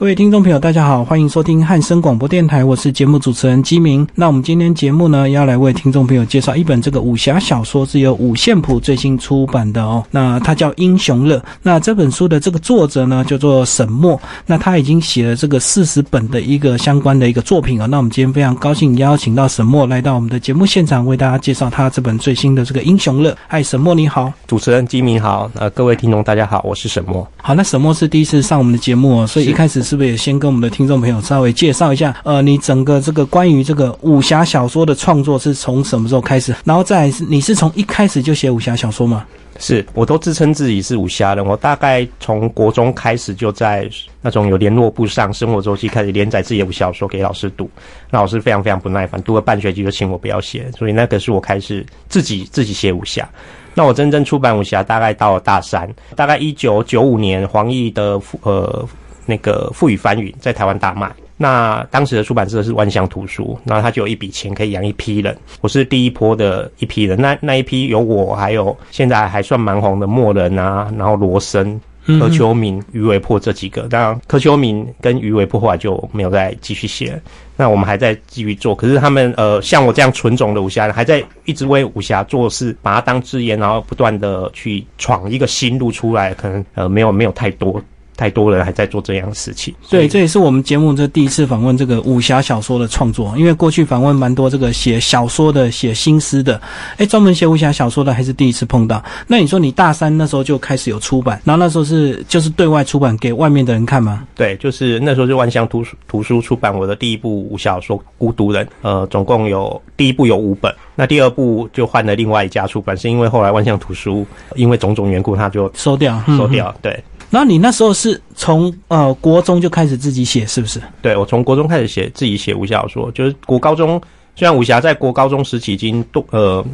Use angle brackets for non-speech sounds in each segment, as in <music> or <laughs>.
各位听众朋友，大家好，欢迎收听汉声广播电台，我是节目主持人基明。那我们今天节目呢，要来为听众朋友介绍一本这个武侠小说，是由五线谱最新出版的哦。那它叫《英雄乐》。那这本书的这个作者呢，叫做沈墨。那他已经写了这个四十本的一个相关的一个作品啊。那我们今天非常高兴邀请到沈墨来到我们的节目现场，为大家介绍他这本最新的这个《英雄乐》。嗨，沈墨你好，主持人基明好，呃，各位听众大家好，我是沈墨。好，那沈墨是第一次上我们的节目哦，所以一开始是不是也先跟我们的听众朋友稍微介绍一下，呃，你整个这个关于这个武侠小说的创作是从什么时候开始？然后再是你是从一开始就写武侠小说吗？是，我都自称自己是武侠人。我大概从国中开始就在那种有联络簿上生活周期开始连载自己的武侠小说给老师读，那老师非常非常不耐烦，读了半学期就请我不要写，所以那个是我开始自己自己写武侠。那我真正出版武侠大概到了大三，大概一九九五年黄奕的呃。那个赋予翻云在台湾大卖，那当时的出版社是万象图书，那他就有一笔钱可以养一批人，我是第一波的一批人，那那一批有我，还有现在还算蛮红的莫人啊，然后罗森、柯秋明、余伟破这几个，当然柯秋明跟余伟破后来就没有再继续写，那我们还在继续做，可是他们呃像我这样纯种的武侠人，还在一直为武侠做事，把它当职业，然后不断的去闯一个新路出来，可能呃没有没有太多。太多人还在做这样的事情，对，这也是我们节目这第一次访问这个武侠小说的创作，因为过去访问蛮多这个写小说的、写新诗的，哎，专门写武侠小说的还是第一次碰到。那你说你大三那时候就开始有出版，然后那时候是就是对外出版给外面的人看吗？对，就是那时候是万象图书图书出版我的第一部武侠小说《孤独人》，呃，总共有第一部有五本，那第二部就换了另外一家出版，是因为后来万象图书因为种种缘故，他就收掉，收掉，对。那你那时候是从呃国中就开始自己写，是不是？对，我从国中开始写自己写武侠小说，就是国高中，虽然武侠在国高中时期已经都呃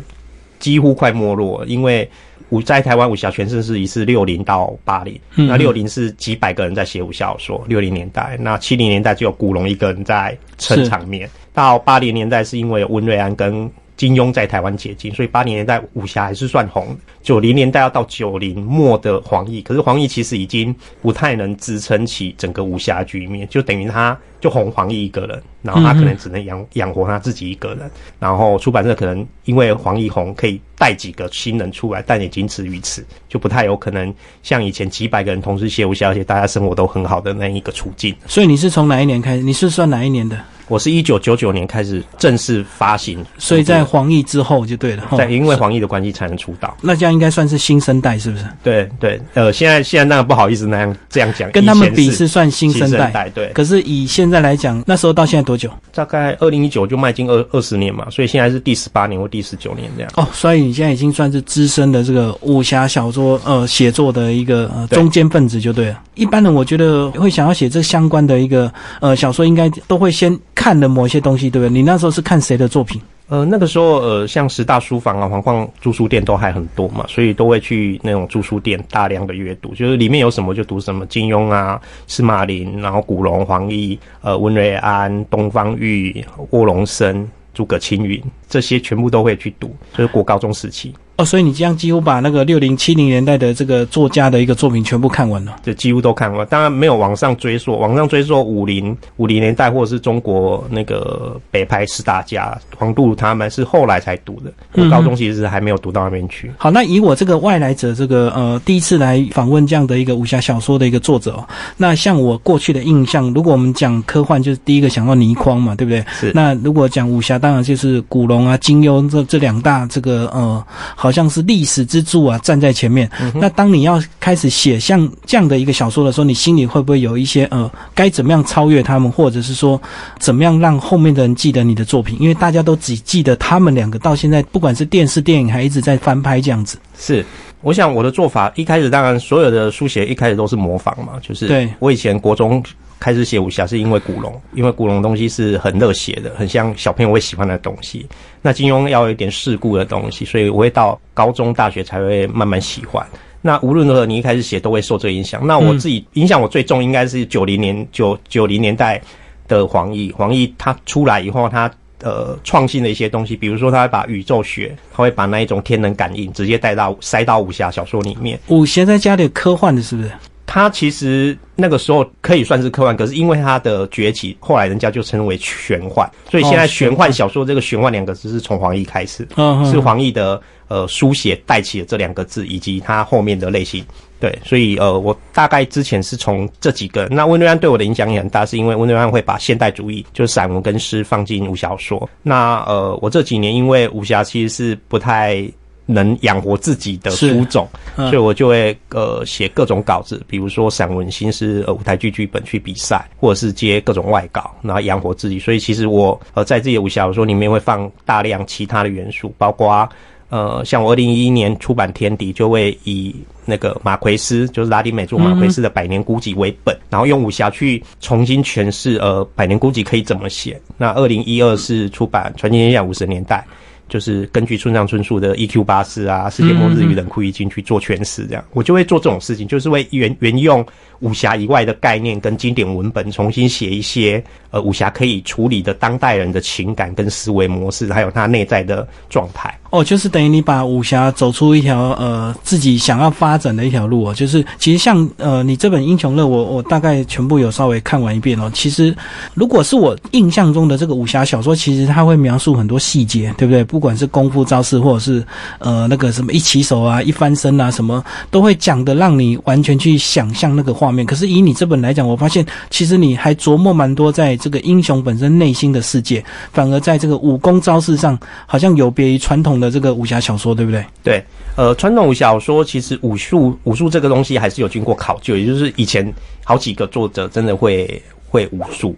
几乎快没落，因为武在台湾武侠全盛时期是六零到八零，那六零是几百个人在写武侠小说，六零年代，那七零年代只有古龙一个人在撑场面，到八零年代是因为温瑞安跟。金庸在台湾解禁，所以八零年代武侠还是算红。九零年代要到九零末的黄奕，可是黄奕其实已经不太能支撑起整个武侠局面，就等于他就红黄奕一个人，然后他可能只能养养活他自己一个人。然后出版社可能因为黄奕红可以带几个新人出来，但也仅此于此，就不太有可能像以前几百个人同时写武侠，而且大家生活都很好的那一个处境。所以你是从哪一年开始？你是算哪一年的？我是一九九九年开始正式发行，所以在黄奕之后就对了。在因为黄奕的关系才能出道，那这样应该算是新生代，是不是？对对，呃，现在现在那个不好意思那样这样讲，跟他们比是算新生代，对。可是以现在来讲，那时候到现在多久？大概二零一九就迈进二二十年嘛，所以现在是第十八年或第十九年这样。哦，所以你现在已经算是资深的这个武侠小说呃写作的一个呃中间分子就对了。一般人我觉得会想要写这相关的一个呃小说，应该都会先看的某些东西，对不对？你那时候是看谁的作品？呃，那个时候呃，像十大书房啊、黄矿住书店都还很多嘛，所以都会去那种住书店大量的阅读，就是里面有什么就读什么，金庸啊、司马林，然后古龙、黄易、呃、温瑞安、东方玉、卧龙生、诸葛青云，这些全部都会去读，就是国高中时期。哦，所以你这样几乎把那个六零七零年代的这个作家的一个作品全部看完了，就几乎都看完。当然没有往上追溯，往上追溯五零五零年代或者是中国那个北派四大家黄杜他们是后来才读的。我高中其实是还没有读到那边去。好，那以我这个外来者，这个呃第一次来访问这样的一个武侠小说的一个作者哦，那像我过去的印象，如果我们讲科幻，就是第一个想到倪匡嘛，对不对？是。那如果讲武侠，当然就是古龙啊、金庸这这两大这个呃。好像是历史之柱啊，站在前面。那当你要开始写像这样的一个小说的时候，你心里会不会有一些呃，该怎么样超越他们，或者是说怎么样让后面的人记得你的作品？因为大家都只记得他们两个，到现在不管是电视、电影，还一直在翻拍这样子。是，我想我的做法一开始当然所有的书写一开始都是模仿嘛，就是对我以前国中。开始写武侠是因为古龙，因为古龙东西是很热血的，很像小朋友会喜欢的东西。那金庸要有一点世故的东西，所以我会到高中、大学才会慢慢喜欢。那无论如何，你一开始写都会受这影响。那我自己影响我最重应该是九零年九九零年代的黄奕。黄奕他出来以后，他呃创新的一些东西，比如说他会把宇宙学，他会把那一种天能感应直接带到塞到武侠小说里面。武侠在家里科幻的是不是？他其实那个时候可以算是科幻，可是因为他的崛起，后来人家就称为玄幻。所以现在玄幻小说这个“玄幻”两个字是从黄奕开始，是黄奕的呃书写带起了这两个字，以及他后面的类型。对，所以呃，我大概之前是从这几个。那温瑞安对我的影响也很大，是因为温瑞安会把现代主义，就是散文跟诗放进武小说。那呃，我这几年因为武侠其实是不太能养活自己的书种，所以我就会呃写各种稿子，比如说散文、新诗、呃舞台剧剧本去比赛，或者是接各种外稿，然后养活自己。所以其实我呃在自己的武侠小说里面会放大量其他的元素，包括。呃，像我二零一一年出版《天敌》，就会以那个马奎斯，就是拉丁美洲马奎斯的《百年孤寂》为本，然后用武侠去重新诠释呃《百年孤寂》可以怎么写。那二零一二是出版《传奇天下五十年代》，就是根据村上春树的《E.Q. 八四》啊，《世界末日与冷酷一经》去做诠释，这样我就会做这种事情，就是为原原用武侠以外的概念跟经典文本，重新写一些呃武侠可以处理的当代人的情感跟思维模式，还有他内在的状态。哦，就是等于你把武侠走出一条呃自己想要发展的一条路哦，就是其实像呃你这本《英雄乐》，我我大概全部有稍微看完一遍哦。其实如果是我印象中的这个武侠小说，其实它会描述很多细节，对不对？不管是功夫招式，或者是呃那个什么一起手啊、一翻身啊，什么都会讲的让你完全去想象那个画面。可是以你这本来讲，我发现其实你还琢磨蛮多在这个英雄本身内心的世界，反而在这个武功招式上，好像有别于传统。的这个武侠小说对不对？对，呃，传统武侠小说其实武术武术这个东西还是有经过考究，也就是以前好几个作者真的会会武术。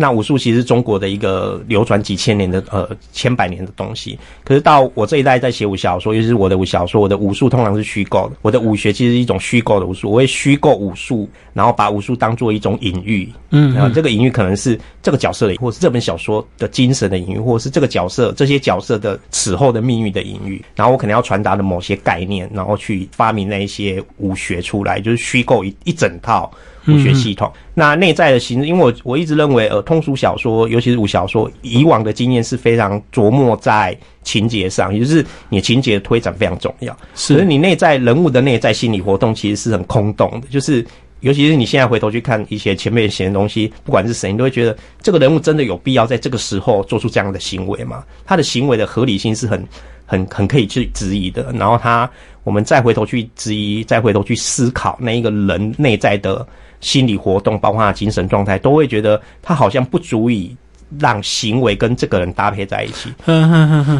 那武术其实中国的一个流传几千年的呃千百年的东西，可是到我这一代在写武侠小说，尤其是我的武小说，我的武术通常是虚构的。我的武学其实是一种虚构的武术，我会虚构武术，然后把武术当做一种隐喻。嗯，然后这个隐喻可能是这个角色的，或是这本小说的精神的隐喻，或者是这个角色这些角色的此后的命运的隐喻。然后我可能要传达的某些概念，然后去发明那一些武学出来，就是虚构一一整套。武学系统，那内在的形式，因为我我一直认为，呃，通俗小说，尤其是武小说，以往的经验是非常琢磨在情节上，也就是你情节的推展非常重要。是，可是你内在人物的内在心理活动其实是很空洞的，就是尤其是你现在回头去看一些前面写的东西，不管是谁，你都会觉得这个人物真的有必要在这个时候做出这样的行为吗？他的行为的合理性是很很很可以去质疑的。然后他，我们再回头去质疑，再回头去思考那一个人内在的。心理活动，包括他精神状态，都会觉得他好像不足以让行为跟这个人搭配在一起。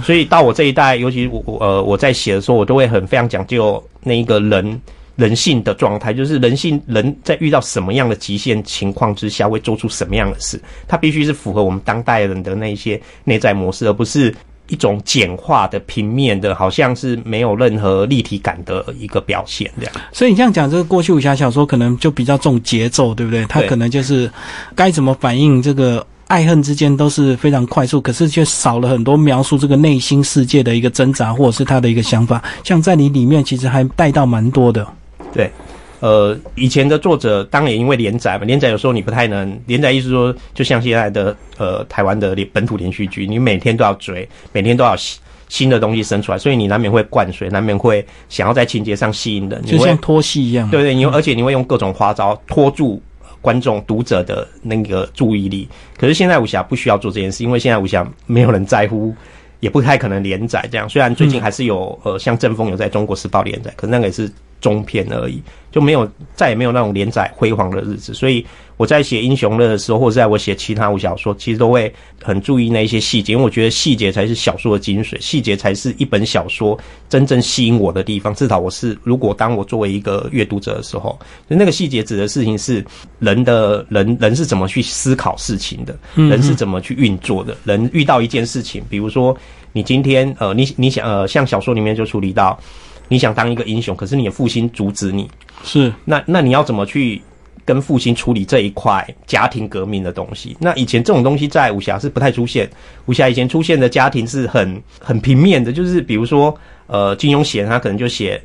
所以到我这一代，尤其我呃我在写的时候，我都会很非常讲究那一个人人性的状态，就是人性人在遇到什么样的极限情况之下，会做出什么样的事，他必须是符合我们当代人的那些内在模式，而不是。一种简化的平面的，好像是没有任何立体感的一个表现，这样。所以你这样讲，这个过去武侠小说可能就比较重节奏，对不对？它可能就是该怎么反应这个爱恨之间都是非常快速，可是却少了很多描述这个内心世界的一个挣扎，或者是他的一个想法。像在你里面，其实还带到蛮多的，对。呃，以前的作者当然因为连载嘛，连载有时候你不太能连载，意思说就像现在的呃台湾的本土连续剧，你每天都要追，每天都要新新的东西生出来，所以你难免会灌水，难免会想要在情节上吸引人，就像拖戏一样。对对，你而且你会用各种花招拖住观众读者的那个注意力。可是现在武侠不需要做这件事，因为现在武侠没有人在乎，也不太可能连载这样。虽然最近还是有呃像正风有在中国时报连载，可是那个也是。中篇而已，就没有再也没有那种连载辉煌的日子。所以我在写英雄乐的时候，或者在我写其他武小说，其实都会很注意那一些细节，因为我觉得细节才是小说的精髓，细节才是一本小说真正吸引我的地方。至少我是，如果当我作为一个阅读者的时候，那个细节指的事情是人的人人是怎么去思考事情的，人是怎么去运作的，人遇到一件事情，比如说你今天呃，你你想呃，像小说里面就处理到。你想当一个英雄，可是你的父亲阻止你，是那那你要怎么去跟父亲处理这一块家庭革命的东西？那以前这种东西在武侠是不太出现，武侠以前出现的家庭是很很平面的，就是比如说呃金庸写他可能就写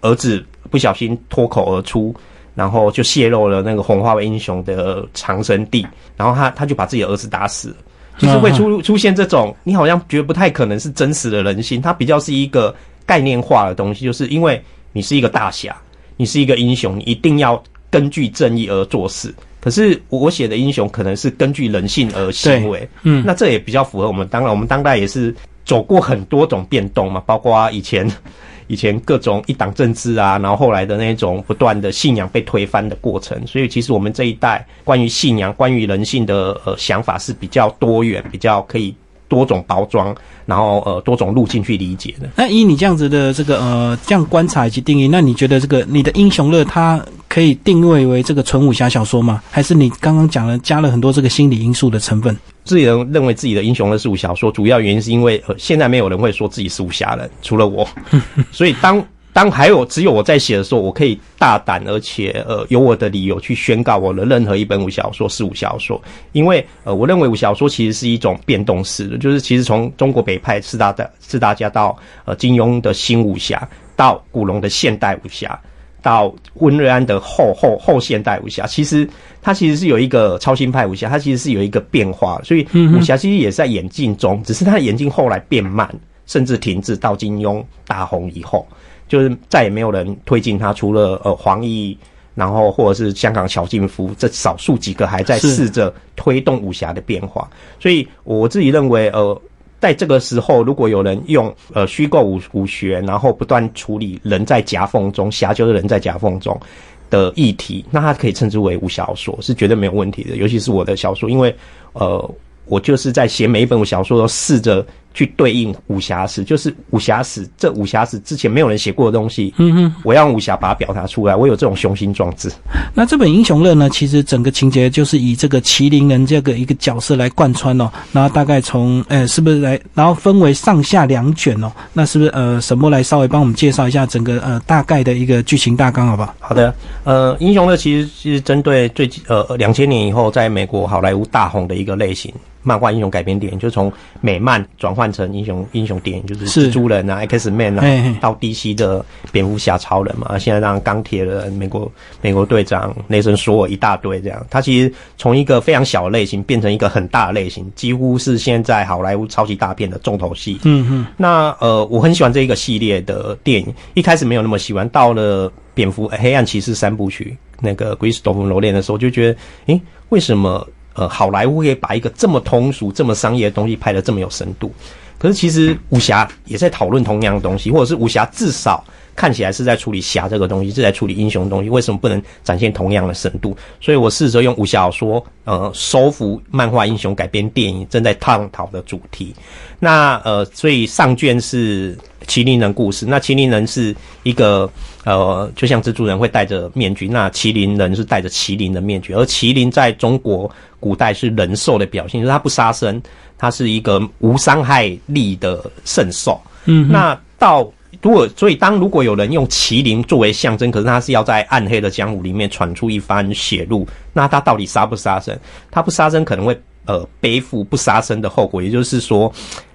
儿子不小心脱口而出，然后就泄露了那个红花为英雄的藏身地，然后他他就把自己的儿子打死了，就是会出出现这种你好像觉得不太可能是真实的人性，他比较是一个。概念化的东西，就是因为你是一个大侠，你是一个英雄，你一定要根据正义而做事。可是我写的英雄可能是根据人性而行为，嗯，那这也比较符合我们当然，我们当代也是走过很多种变动嘛，包括以前 <laughs> 以前各种一党政治啊，然后后来的那种不断的信仰被推翻的过程，所以其实我们这一代关于信仰、关于人性的呃想法是比较多元，比较可以多种包装，然后呃多种路径去理解的。那以你这样子的这个呃这样观察以及定义，那你觉得这个你的英雄乐它可以定位为这个纯武侠小说吗？还是你刚刚讲了加了很多这个心理因素的成分？自己人认为自己的英雄乐是武侠小说，主要原因是因为呃现在没有人会说自己是武侠人，除了我，<laughs> 所以当当还有只有我在写的时候，我可以大胆而且呃有我的理由去宣告我的任何一本武侠小说是武侠小说，因为呃我认为武侠小说其实是一种变动式的，就是其实从中国北派四大的四大家到呃金庸的新武侠，到古龙的现代武侠。到温瑞安的后后后现代武侠，其实它其实是有一个超新派武侠，它其实是有一个变化，所以武侠其实也是在演进中，只是它的演进后来变慢，甚至停滞到金庸大红以后，就是再也没有人推进他，除了呃黄奕，然后或者是香港乔劲夫这少数几个还在试着推动武侠的变化，所以我自己认为呃。在这个时候，如果有人用呃虚构武武学，然后不断处理人在夹缝中、狭就的人在夹缝中的议题，那它可以称之为武侠小说，是绝对没有问题的。尤其是我的小说，因为呃，我就是在写每一本小说都试着。去对应武侠史，就是武侠史这武侠史之前没有人写过的东西，嗯哼，我要用武侠把它表达出来，我有这种雄心壮志。那这本《英雄论》呢，其实整个情节就是以这个麒麟人这个一个角色来贯穿哦，然后大概从呃是不是来，然后分为上下两卷哦，那是不是呃沈波来稍微帮我们介绍一下整个呃大概的一个剧情大纲，好不好？好的，呃，《英雄乐》其实是针对最呃两千年以后在美国好莱坞大红的一个类型。漫画英雄改编电影，就从美漫转换成英雄英雄电影，就是蜘蛛人啊、X Man 啊，到 DC 的蝙蝠侠、超人嘛，现在让钢铁人、美国美国队长、雷神索尔一大堆这样。他其实从一个非常小的类型变成一个很大的类型，几乎是现在好莱坞超级大片的重头戏。嗯嗯。那呃，我很喜欢这一个系列的电影，一开始没有那么喜欢，到了蝙蝠黑暗骑士三部曲那个 Christopher Nolan 的时候，就觉得，诶，为什么？呃，好莱坞可以把一个这么通俗、这么商业的东西拍得这么有深度，可是其实武侠也在讨论同样的东西，或者是武侠至少看起来是在处理侠这个东西，是在处理英雄东西，为什么不能展现同样的深度？所以我试着用武侠小说，呃，收服漫画英雄改编电影正在探讨的主题。那呃，所以上卷是麒麟人故事，那麒麟人是一个。呃，就像蜘蛛人会戴着面具，那麒麟人是戴着麒麟的面具，而麒麟在中国古代是人兽的表现，就是它不杀生，它是一个无伤害力的圣兽。嗯，那到如果所以当如果有人用麒麟作为象征，可是他是要在暗黑的江湖里面闯出一番血路，那他到底杀不杀生？他不杀生可能会呃背负不杀生的后果，也就是说。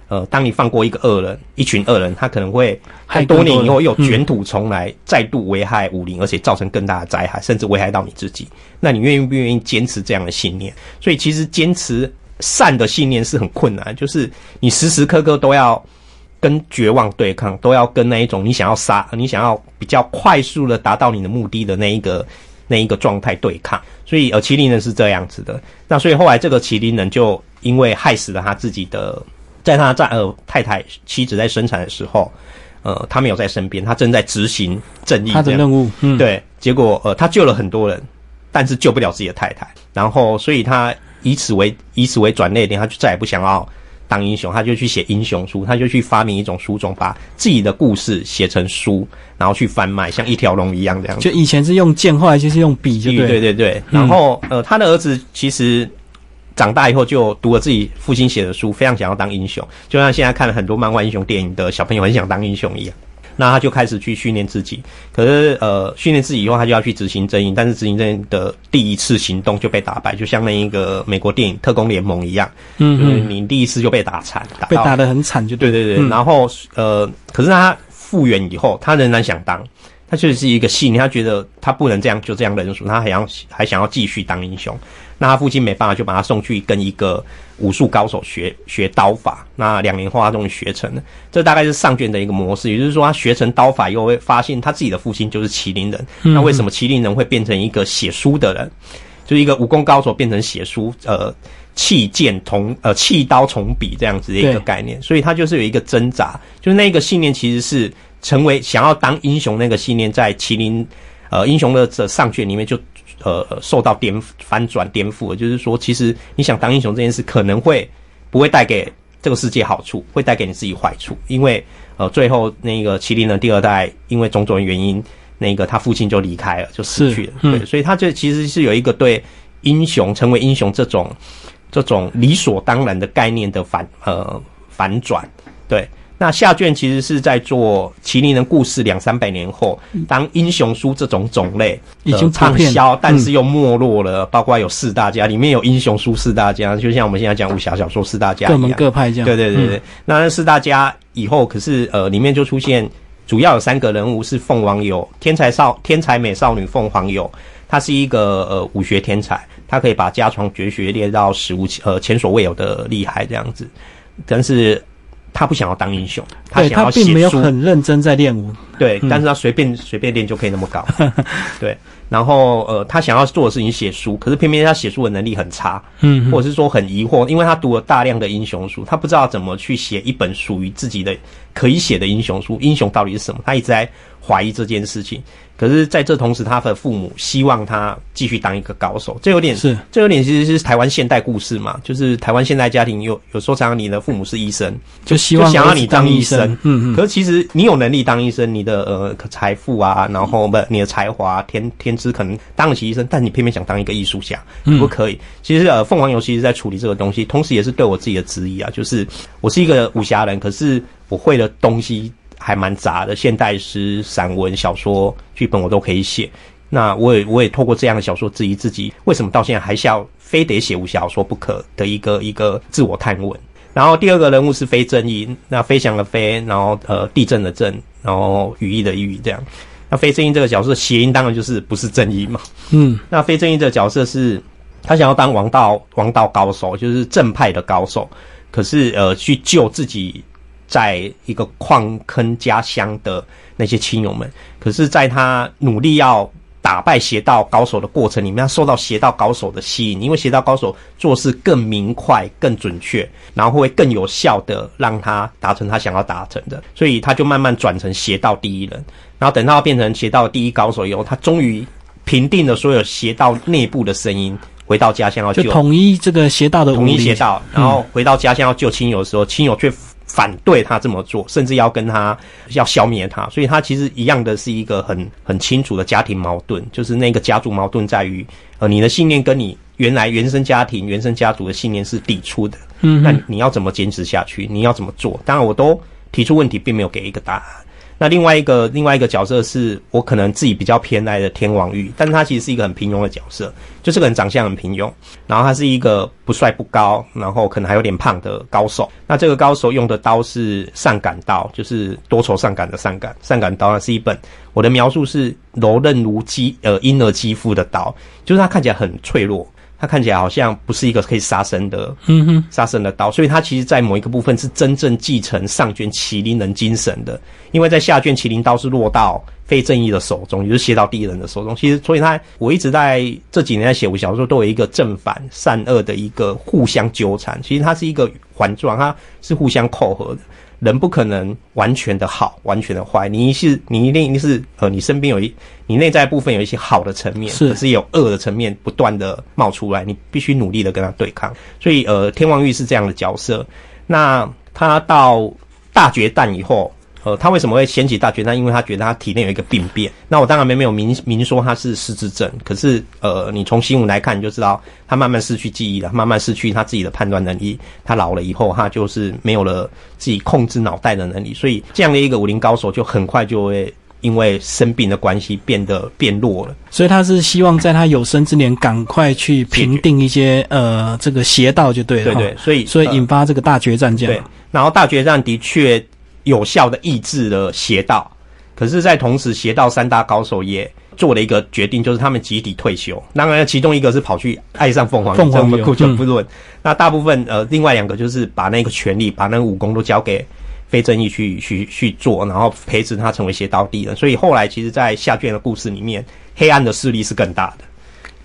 呃，当你放过一个恶人，一群恶人，他可能会很多年以后又卷土重来，再度危害武林，而且造成更大的灾害，甚至危害到你自己。那你愿意不愿意坚持这样的信念？所以，其实坚持善的信念是很困难，就是你时时刻刻都要跟绝望对抗，都要跟那一种你想要杀、你想要比较快速的达到你的目的的那一个那一个状态对抗。所以，呃，麒麟人是这样子的。那所以后来这个麒麟人就因为害死了他自己的。在他在呃太太妻子在生产的时候，呃，他没有在身边，他正在执行正义他的任务。嗯，对，结果呃，他救了很多人，但是救不了自己的太太。然后，所以他以此为以此为转捩点，他就再也不想要当英雄，他就去写英雄书，他就去发明一种书种，把自己的故事写成书，然后去贩卖，像一条龙一样这样。就以前是用剑，后来就是用笔，就对对对对。然后呃，他的儿子其实。长大以后就读了自己父亲写的书，非常想要当英雄，就像现在看了很多漫画英雄电影的小朋友很想当英雄一样。那他就开始去训练自己，可是呃，训练自己以后，他就要去执行正义，但是执行正义的第一次行动就被打败，就像那一个美国电影《特工联盟》一样，嗯，你第一次就被打惨，被打得很惨，就对对。对。然后呃，可是他复原以后，他仍然想当，他确实是一个信念，他觉得他不能这样就这样认输，他还要还想要继续当英雄。那他父亲没办法，就把他送去跟一个武术高手学学刀法。那两年后，他终于学成了。这大概是上卷的一个模式，也就是说，他学成刀法又会发现他自己的父亲就是麒麟人。那为什么麒麟人会变成一个写书的人？就是一个武功高手变成写书，呃，弃剑同呃弃刀从笔这样子的一个概念。所以他就是有一个挣扎，就是那个信念其实是成为想要当英雄那个信念，在麒麟呃英雄的这上卷里面就。呃，受到颠翻转颠覆，就是说，其实你想当英雄这件事，可能会不会带给这个世界好处，会带给你自己坏处。因为呃，最后那个麒麟的第二代，因为种种原因，那个他父亲就离开了，就死去了。对，所以他这其实是有一个对英雄成为英雄这种这种理所当然的概念的反呃反转，对。那下卷其实是在做麒麟人故事两三百年后，当英雄书这种种类已经畅销，但是又没落了。包括有四大家，里面有英雄书四大家，就像我们现在讲武侠小说四大家，各门各派这样。对对对对，那四大家以后可是呃，里面就出现主要有三个人物是凤凰友，天才少天才美少女凤凰友，他是一个呃武学天才，他可以把家传绝学练到史无呃前所未有的厉害这样子，但是。他不想要当英雄，他想要写书。他并没有很认真在练武，对，但是他随便随便练就可以那么高，<laughs> 对。然后呃，他想要做的事情写书，可是偏偏他写书的能力很差，嗯，或者是说很疑惑，因为他读了大量的英雄书，他不知道怎么去写一本属于自己的可以写的英雄书。英雄到底是什么？他一直在怀疑这件事情。可是，在这同时，他的父母希望他继续当一个高手。这有点是，这有点其实是台湾现代故事嘛，就是台湾现代家庭有有时候常常你的父母是医生，就希望想要你当医生。嗯嗯。可是其实你有能力当医生，你的呃财富啊，然后不，你的才华天天资可能当得起医生，但你偏偏想当一个艺术家，不可以。其实呃，凤凰游戏是在处理这个东西，同时也是对我自己的质疑啊，就是我是一个武侠人，可是我会的东西。还蛮杂的，现代诗、散文、小说、剧本我都可以写。那我也我也透过这样的小说质疑自己，为什么到现在还是要非得写武侠小说不可的一个一个自我探问。然后第二个人物是非正义，那飞翔的飞，然后呃地震的震，然后羽翼的羽，这样。那非正义这个角色谐音当然就是不是正义嘛。嗯。那非正义这个角色是，他想要当王道王道高手，就是正派的高手，可是呃去救自己。在一个矿坑家乡的那些亲友们，可是，在他努力要打败邪道高手的过程里面，他受到邪道高手的吸引，因为邪道高手做事更明快、更准确，然后会更有效的让他达成他想要达成的，所以他就慢慢转成邪道第一人。然后等到变成邪道第一高手以后，他终于平定了所有邪道内部的声音，回到家乡要就统一这个邪道的统一邪道，然后回到家乡要救亲友的时候，亲友却。反对他这么做，甚至要跟他要消灭他，所以他其实一样的是一个很很清楚的家庭矛盾，就是那个家族矛盾在于，呃，你的信念跟你原来原生家庭、原生家族的信念是抵触的，嗯，那你要怎么坚持下去？你要怎么做？当然，我都提出问题，并没有给一个答案。那另外一个另外一个角色是我可能自己比较偏爱的天王玉，但是他其实是一个很平庸的角色，就这个人长相很平庸，然后他是一个不帅不高，然后可能还有点胖的高手。那这个高手用的刀是上杆刀，就是多愁善感的善感。善感刀呢是一本我的描述是柔韧如肌呃婴儿肌肤的刀，就是它看起来很脆弱。它看起来好像不是一个可以杀生的，嗯哼，杀生的刀，所以它其实，在某一个部分是真正继承上卷麒麟人精神的，因为在下卷麒麟刀是落到非正义的手中，也就是邪道第一人的手中。其实，所以他我一直在这几年在写武小说，都有一个正反善恶的一个互相纠缠。其实它是一个环状，它是互相扣合的。人不可能完全的好，完全的坏。你是你一定是呃，你身边有一你内在部分有一些好的层面，是是有恶的层面不断的冒出来，你必须努力的跟他对抗。所以呃，天王玉是这样的角色。那他到大决战以后。呃，他为什么会掀起大决战？因为他觉得他体内有一个病变。那我当然没没有明明说他是失智症，可是呃，你从新闻来看，你就知道他慢慢失去记忆了，慢慢失去他自己的判断能力。他老了以后，他就是没有了自己控制脑袋的能力。所以这样的一个武林高手，就很快就会因为生病的关系变得变弱了。所以他是希望在他有生之年赶快去平定一些呃这个邪道，就对了。对对，所以所以引发这个大决战这样。对，然后大决战的确。有效的抑制了邪道，可是，在同时，邪道三大高手也做了一个决定，就是他们集体退休。当然，其中一个是跑去爱上凤凰，凤凰我们姑且不论。那大部分呃，另外两个就是把那个权力，把那个武功都交给非正义去去去做，然后培植他成为邪道帝人。所以后来其实，在下卷的故事里面，黑暗的势力是更大的，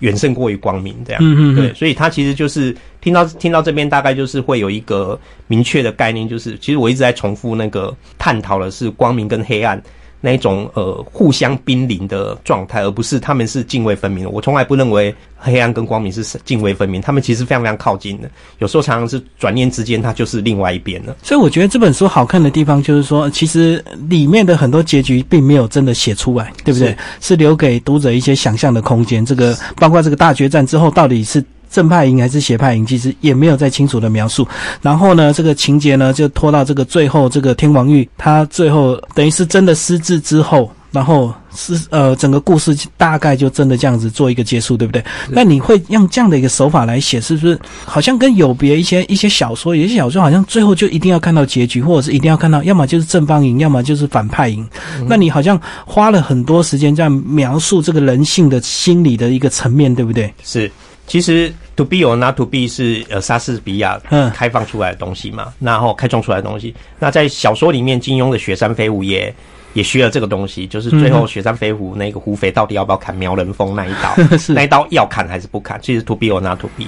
远胜过于光明这样。嗯嗯，对，所以他其实就是听到听到这边，大概就是会有一个明确的概念，就是其实我一直在重复那个探讨的是光明跟黑暗。那一种呃互相濒临的状态，而不是他们是泾渭分明的。我从来不认为黑暗跟光明是泾渭分明，他们其实非常非常靠近的。有时候常常是转念之间，它就是另外一边了。所以我觉得这本书好看的地方，就是说其实里面的很多结局并没有真的写出来，对不对？是留给读者一些想象的空间。这个包括这个大决战之后到底是。正派营还是邪派营，其实也没有再清楚的描述。然后呢，这个情节呢就拖到这个最后，这个天王玉他最后等于是真的失智之后，然后是呃整个故事大概就真的这样子做一个结束，对不对？那你会用这样的一个手法来写，是不是好像跟有别一些一些小说，有些小说好像最后就一定要看到结局，或者是一定要看到，要么就是正方赢，要么就是反派营。那你好像花了很多时间在描述这个人性的心理的一个层面，对不对？是。其实 to be or not to be 是呃莎士比亚开放出来的东西嘛，然后开创出来的东西。那在小说里面，金庸的雪山飞狐也也需要这个东西，就是最后雪山飞狐那个胡肥到底要不要砍苗人峰那一刀，<laughs> 那一刀要砍还是不砍？其实 to be or not to be。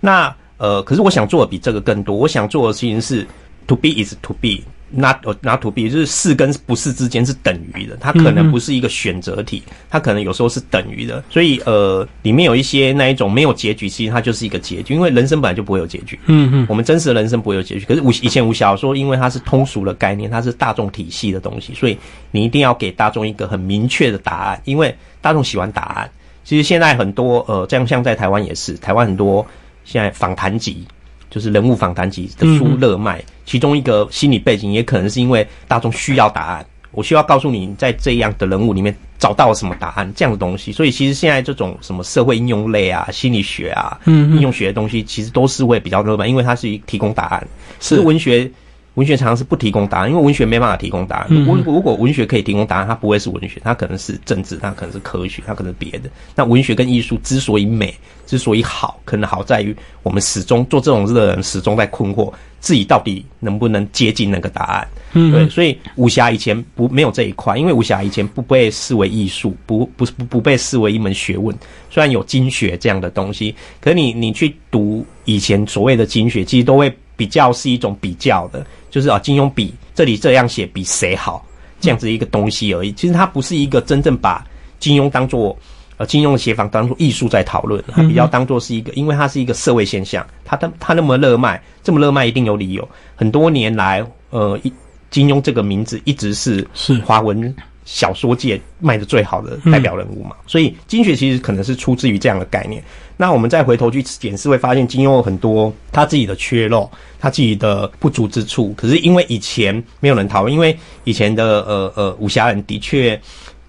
那呃，可是我想做的比这个更多，我想做的事情是 to be is to be。Not not to be 就是是跟不是之间是等于的，它可能不是一个选择题，它可能有时候是等于的。所以呃，里面有一些那一种没有结局，其实它就是一个结局，因为人生本来就不会有结局。嗯嗯，我们真实的人生不会有结局。可是武以前武侠说，因为它是通俗的概念，它是大众体系的东西，所以你一定要给大众一个很明确的答案，因为大众喜欢答案。其实现在很多呃，这样像在台湾也是，台湾很多现在访谈集。就是人物访谈集的书热卖，其中一个心理背景也可能是因为大众需要答案，我需要告诉你在这样的人物里面找到了什么答案这样的东西，所以其实现在这种什么社会应用类啊、心理学啊、应用学的东西，其实都是会比较热门，因为它是提供答案，是文学。文学常常是不提供答案，因为文学没办法提供答案。如如果文学可以提供答案，它不会是文学，它可能是政治，它可能是科学，它可能是别的。那文学跟艺术之所以美，之所以好，可能好在于我们始终做这种事的人始终在困惑自己到底能不能接近那个答案。嗯，对，所以武侠以前不没有这一块，因为武侠以前不被视为艺术，不不不不被视为一门学问。虽然有经学这样的东西，可你你去读以前所谓的经学，其实都会比较是一种比较的。就是啊，金庸比这里这样写比谁好，这样子一个东西而已。其实它不是一个真正把金庸当做呃金庸的写法当做艺术在讨论，它比较当做是一个，因为它是一个社会现象。它它它那么热卖，这么热卖一定有理由。很多年来，呃，一金庸这个名字一直是是华文小说界卖的最好的代表人物嘛。所以金学其实可能是出自于这样的概念。那我们再回头去检视，会发现金庸有很多他自己的缺漏，他自己的不足之处。可是因为以前没有人讨论，因为以前的呃呃武侠人的确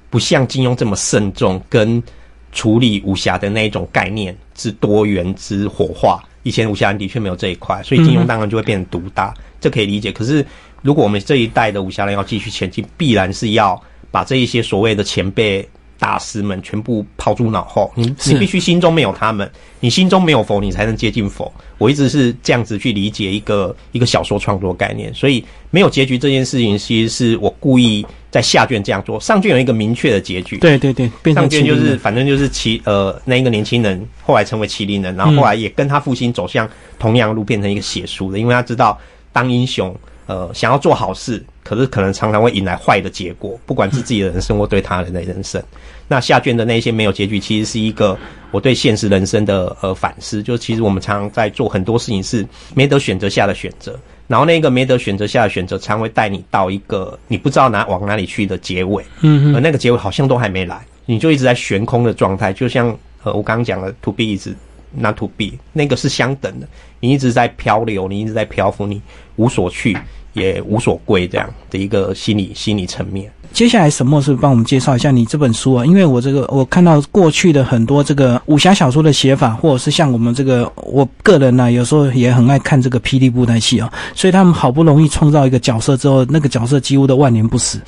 不像金庸这么慎重跟处理武侠的那一种概念之多元之火化。以前武侠人的确没有这一块，所以金庸当然就会变成独大，这可以理解。可是如果我们这一代的武侠人要继续前进，必然是要把这一些所谓的前辈。大师们全部抛诸脑后，你你必须心中没有他们，你心中没有佛，你才能接近佛。我一直是这样子去理解一个一个小说创作概念，所以没有结局这件事情，其实是我故意在下卷这样做。上卷有一个明确的结局，对对对，上卷就是反正就是麒呃那一个年轻人后来成为麒麟人，然后后来也跟他父亲走向同样路，变成一个写书的，因为他知道当英雄。呃，想要做好事，可是可能常常会引来坏的结果，不管是自己的人生或对他人的人生。那下卷的那些没有结局，其实是一个我对现实人生的呃反思。就其实我们常常在做很多事情是没得选择下的选择，然后那个没得选择下的选择，常会带你到一个你不知道哪往哪里去的结尾。嗯，而那个结尾好像都还没来，你就一直在悬空的状态，就像呃我刚刚讲的，to be 一直 not to be，那个是相等的。你一直在漂流，你一直在漂浮，你无所去。也无所归这样的一个心理心理层面。接下来沈墨是帮我们介绍一下你这本书啊？因为我这个我看到过去的很多这个武侠小说的写法，或者是像我们这个我个人呢，有时候也很爱看这个霹雳布袋戏啊，所以他们好不容易创造一个角色之后，那个角色几乎都万年不死。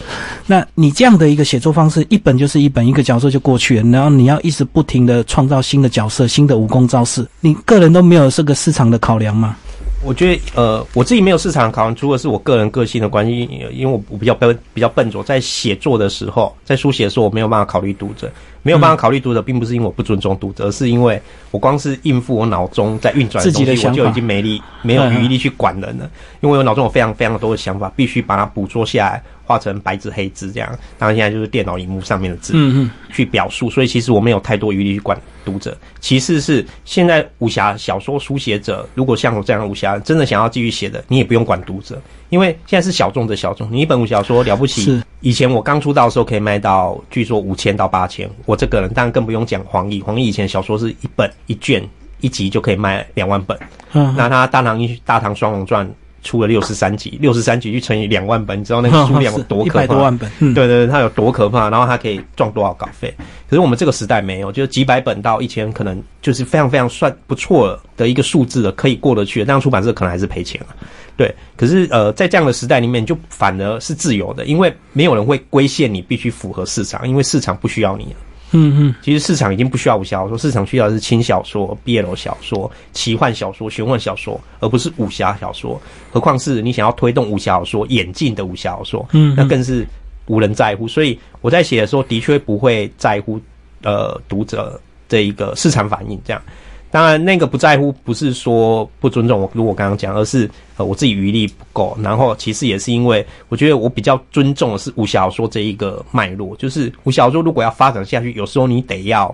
那你这样的一个写作方式，一本就是一本，一个角色就过去了，然后你要一直不停的创造新的角色、新的武功招式，你个人都没有这个市场的考量吗？我觉得，呃，我自己没有市场考量，除了是我个人个性的关系，因为我我比较笨，比较笨拙，在写作的时候，在书写的时候，我没有办法考虑读者，没有办法考虑读者，并不是因为我不尊重读者，而是因为我光是应付我脑中在运转的东西，我就已经没力，没有余力去管人了，因为我脑中有非常非常多的想法，必须把它捕捉下来。画成白纸黑字这样，当然现在就是电脑荧幕上面的字，嗯嗯，去表述，所以其实我没有太多余力去管读者。其次是现在武侠小说书写者，如果像我这样的武侠真的想要继续写的，你也不用管读者，因为现在是小众的小众。你一本武侠小说了不起，以前我刚出道的时候可以卖到据说五千到八千，我这个人当然更不用讲黄奕，黄奕以前小说是一本一卷一集就可以卖两万本，嗯，那他《大唐一大唐双龙传》。出了六十三集，六十三集去乘以两万本，你知道那个 <laughs> 数量有多可怕？一百多万本，对对对，它有多可怕？然后它可以赚多少稿费？可是我们这个时代没有，就是几百本到一千，可能就是非常非常算不错的一个数字了，可以过得去。但出版社可能还是赔钱了。对，可是呃，在这样的时代里面，就反而是自由的，因为没有人会规限你必须符合市场，因为市场不需要你了。嗯嗯，其实市场已经不需要武侠小说，市场需要的是轻小说、BL 小说、奇幻小说、玄幻小说，而不是武侠小说。何况是你想要推动武侠小说演进的武侠小说，嗯，那更是无人在乎。所以我在写的时候，的确不会在乎呃读者这一个市场反应这样。当然，那个不在乎不是说不尊重我，如我刚刚讲，而是呃我自己余力不够。然后其实也是因为我觉得我比较尊重的是武侠小说这一个脉络，就是武侠小说如果要发展下去，有时候你得要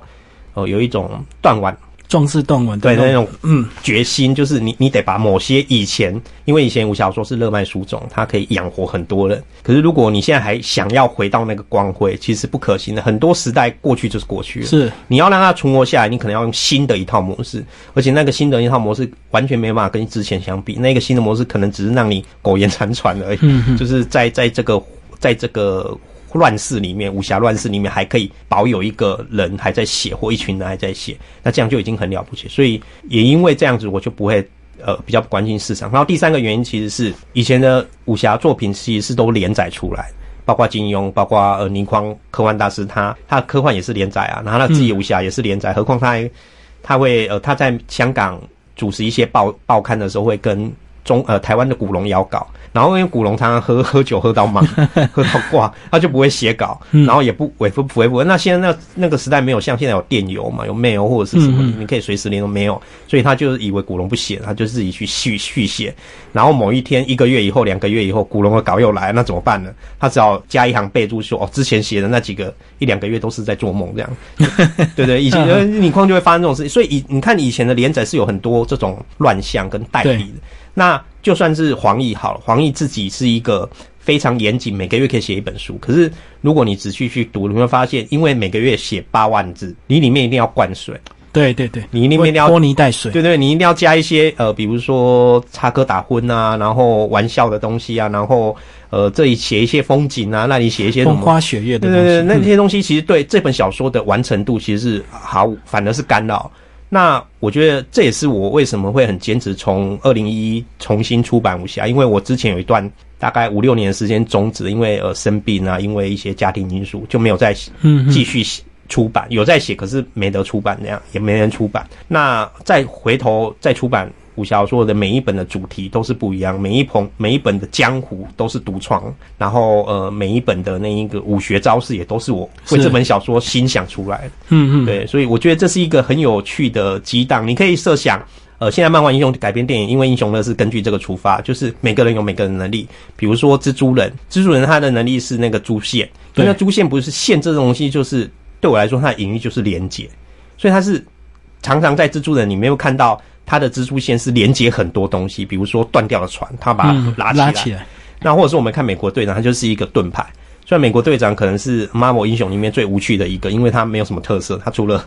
呃有一种断腕。壮士断腕，对那种嗯决心，就是你你得把某些以前，因为以前武侠小说是热卖书种，它可以养活很多人。可是如果你现在还想要回到那个光辉，其实不可行的。很多时代过去就是过去了，是你要让它存活下来，你可能要用新的一套模式，而且那个新的一套模式完全没办法跟之前相比。那个新的模式可能只是让你苟延残喘而已，就是在在这个在这个。乱世里面，武侠乱世里面还可以保有一个人还在写，或一群人还在写，那这样就已经很了不起。所以也因为这样子，我就不会呃比较关心市场。然后第三个原因其实是以前的武侠作品其实是都连载出来，包括金庸，包括呃倪匡科幻大师，他他科幻也是连载啊，然后他自己武侠也是连载，何况他还他会呃他在香港主持一些报报刊的时候会跟。中呃台湾的古龙要稿，然后因为古龙常常喝喝酒喝到忙，<laughs> 喝到挂，他就不会写稿，然后也不回复回复。那现在那那个时代没有像现在有电邮嘛，有 mail 或者是什么，你可以随时联络，没有，所以他就以为古龙不写，他就自己去续续写。然后某一天一个月以后两个月以后，古龙的稿又来，那怎么办呢？他只好加一行备注说哦，之前写的那几个一两个月都是在做梦这样。<laughs> 对对，以前你况就会发生这种事情，所以以你看以前的连载是有很多这种乱象跟代理的。那就算是黄奕好了，黄奕自己是一个非常严谨，每个月可以写一本书。可是如果你仔细去读，你会发现，因为每个月写八万字，你里面一定要灌水。对对对，你一定要拖泥带水。对对，你一定要加一些呃，比如说插科打诨啊，然后玩笑的东西啊，然后呃，这里写一些风景啊，那里写一些风花雪月的。对对对，那些东西其实对这本小说的完成度其实是毫无，反而是干扰。那我觉得这也是我为什么会很坚持从二零一一重新出版武侠，因为我之前有一段大概五六年的时间终止，因为呃生病啊，因为一些家庭因素就没有再继续出版，有在写，可是没得出版，那样也没人出版。那再回头再出版。武侠小说的每一本的主题都是不一样，每一本每一本的江湖都是独创，然后呃每一本的那一个武学招式也都是我为这本小说心想出来的。嗯嗯，对，所以我觉得这是一个很有趣的激荡。你可以设想，呃，现在漫画英雄改编电影，因为英雄呢是根据这个出发，就是每个人有每个人能力。比如说蜘蛛人，蜘蛛人他的能力是那个珠线，那珠线不是线这东西，就是对我来说它的隐喻就是连接，所以他是常常在蜘蛛人你没有看到。它的蜘蛛线是连接很多东西，比如说断掉的船，它把它拉起来。那或者是我们看美国队长，他就是一个盾牌。虽然美国队长可能是 Marvel 英雄里面最无趣的一个，因为他没有什么特色，他除了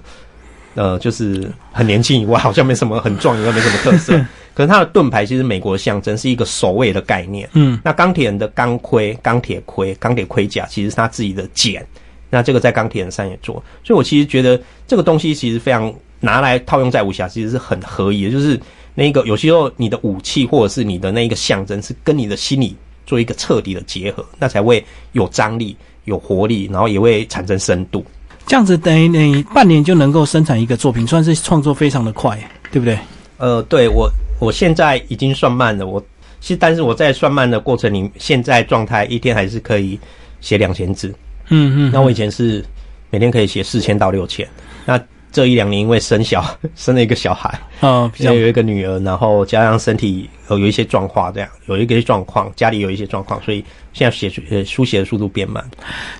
呃就是很年轻以外，好像没什么很壮，也没什么特色。可是它的盾牌其实美国象征是一个守卫的概念。嗯，那钢铁人的钢盔、钢铁盔、钢铁盔甲其实是他自己的茧。那这个在钢铁人三也做，所以我其实觉得这个东西其实非常拿来套用在武侠，其实是很合宜的。就是那个有些时候你的武器或者是你的那一个象征是跟你的心理做一个彻底的结合，那才会有张力、有活力，然后也会产生深度。这样子等于你半年就能够生产一个作品，算是创作非常的快，对不对？呃，对我我现在已经算慢了，我其实但是我在算慢的过程里，现在状态一天还是可以写两千字。嗯嗯，那我以前是每天可以写四千到六千，那这一两年因为生小 <laughs> 生了一个小孩，哦，比较有一个女儿，然后加上身体有有一些状况，这样有一个状况，家里有一些状况，所以现在写呃书写的速度变慢。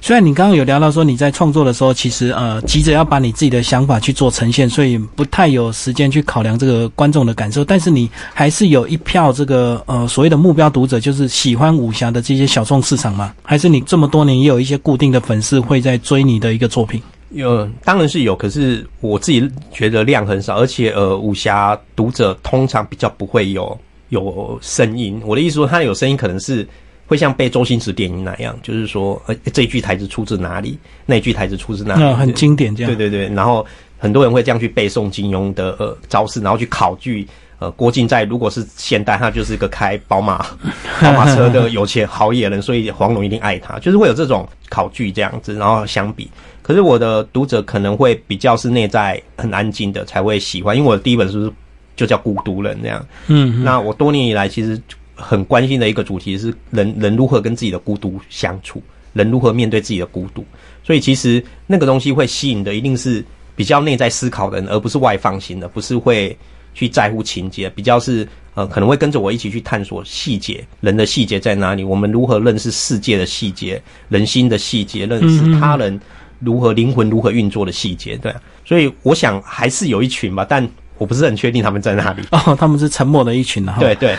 虽然你刚刚有聊到说你在创作的时候，其实呃急着要把你自己的想法去做呈现，所以不太有时间去考量这个观众的感受，但是你还是有一票这个呃所谓的目标读者，就是喜欢武侠的这些小众市场吗？还是你这么多年也有一些固定的粉丝会在追你的一个作品？有，当然是有，可是我自己觉得量很少，而且呃，武侠读者通常比较不会有有声音。我的意思说，他有声音可能是会像背周星驰电影那样，就是说，呃，这一句台词出自哪里，那句台词出自哪里，那很经典，这样。对对对，然后很多人会这样去背诵金庸的呃招式，然后去考据。呃，郭靖在如果是现代，他就是一个开宝马 <laughs> 宝马车的有钱好野人，所以黄蓉一定爱他，就是会有这种考据这样子，然后相比。可是我的读者可能会比较是内在很安静的才会喜欢，因为我的第一本书就叫《孤独人》这样。嗯，那我多年以来其实很关心的一个主题是人人如何跟自己的孤独相处，人如何面对自己的孤独。所以其实那个东西会吸引的一定是比较内在思考的人，而不是外放型的，不是会。去在乎情节，比较是呃，可能会跟着我一起去探索细节，人的细节在哪里？我们如何认识世界的细节，人心的细节，认识他人如何灵魂如何运作的细节，对。所以我想还是有一群吧，但我不是很确定他们在哪里。哦，他们是沉默的一群啊。对对。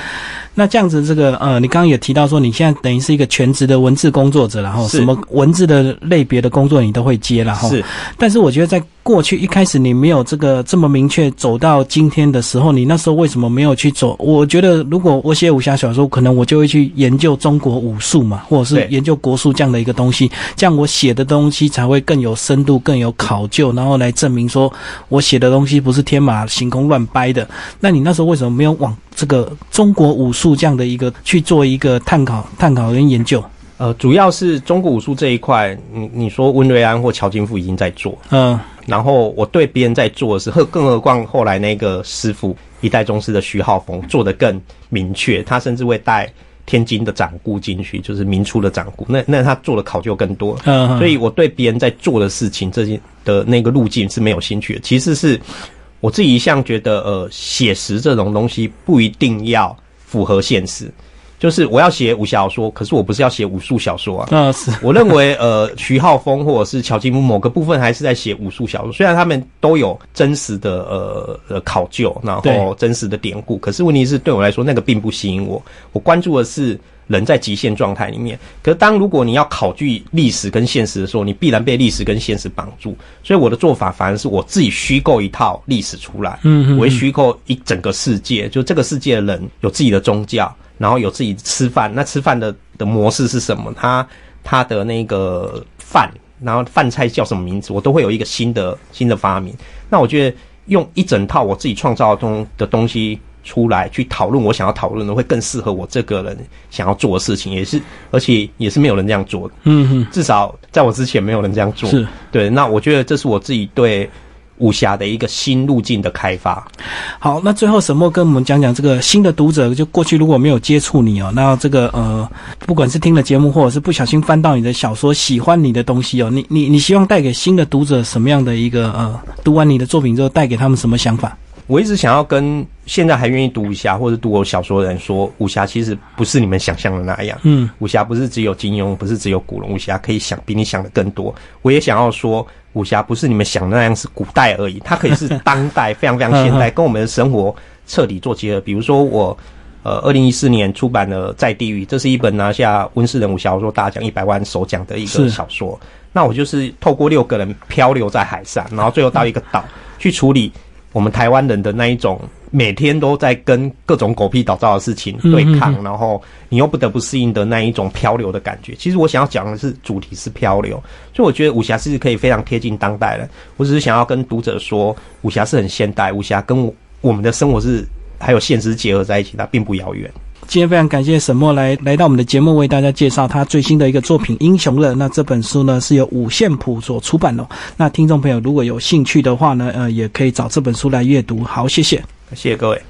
那这样子，这个呃，你刚刚也提到说，你现在等于是一个全职的文字工作者，然后什么文字的类别的工作你都会接了哈。是。但是我觉得在过去一开始你没有这个这么明确走到今天的时候，你那时候为什么没有去走？我觉得如果我写武侠小说，可能我就会去研究中国武术嘛，或者是研究国术这样的一个东西，这样我写的东西才会更有深度、更有考究，然后来证明说我写的东西不是天马行空乱掰的。那你那时候为什么没有往这个中国武术这样的一个去做一个探讨、探讨跟研究？呃，主要是中国武术这一块，你你说温瑞安或乔金富已经在做，嗯，然后我对别人在做的时候，更何况后来那个师傅一代宗师的徐浩峰做的更明确，他甚至会带天津的掌故进去，就是明初的掌故，那那他做的考究更多，嗯，所以我对别人在做的事情这些的那个路径是没有兴趣的。其实是我自己一向觉得，呃，写实这种东西不一定要符合现实。就是我要写武侠小说，可是我不是要写武术小说啊。那，是。我认为，呃，徐浩峰或者是乔金木某个部分还是在写武术小说，虽然他们都有真实的呃呃考究，然后真实的典故，可是问题是对我来说，那个并不吸引我。我关注的是人在极限状态里面。可是当如果你要考据历史跟现实的时候，你必然被历史跟现实绑住。所以我的做法反而是我自己虚构一套历史出来，嗯，我会虚构一整个世界，就这个世界的人有自己的宗教。然后有自己吃饭，那吃饭的的模式是什么？他他的那个饭，然后饭菜叫什么名字？我都会有一个新的新的发明。那我觉得用一整套我自己创造中的东西出来去讨论我想要讨论的，会更适合我这个人想要做的事情，也是而且也是没有人这样做的。嗯哼，至少在我之前没有人这样做。是对。那我觉得这是我自己对。武侠的一个新路径的开发。好，那最后沈墨跟我们讲讲这个新的读者，就过去如果没有接触你哦，那这个呃，不管是听了节目，或者是不小心翻到你的小说，喜欢你的东西哦，你你你希望带给新的读者什么样的一个呃，读完你的作品之后，带给他们什么想法？我一直想要跟现在还愿意读武侠或者读我小说的人说，武侠其实不是你们想象的那样。嗯，武侠不是只有金庸，不是只有古龙，武侠可以想比你想的更多。我也想要说。武侠不是你们想的那样是古代而已，它可以是当代，非常非常现代，<laughs> 跟我们的生活彻底做结合。比如说我，呃，二零一四年出版了《在地狱》，这是一本拿下温室人武小说大奖一百万首奖的一个小说。那我就是透过六个人漂流在海上，然后最后到一个岛去处理我们台湾人的那一种每天都在跟各种狗屁倒灶的事情对抗，然后你又不得不适应的那一种漂流的感觉。其实我想要讲的是主题是漂流，所以我觉得武侠是可以非常贴近当代的。我只是想要跟读者说，武侠是很现代，武侠跟我们的生活是还有现实结合在一起，它并不遥远。今天非常感谢沈墨来来到我们的节目，为大家介绍他最新的一个作品《英雄乐》。那这本书呢是由五线谱所出版的。那听众朋友如果有兴趣的话呢，呃，也可以找这本书来阅读。好，谢谢，谢谢各位。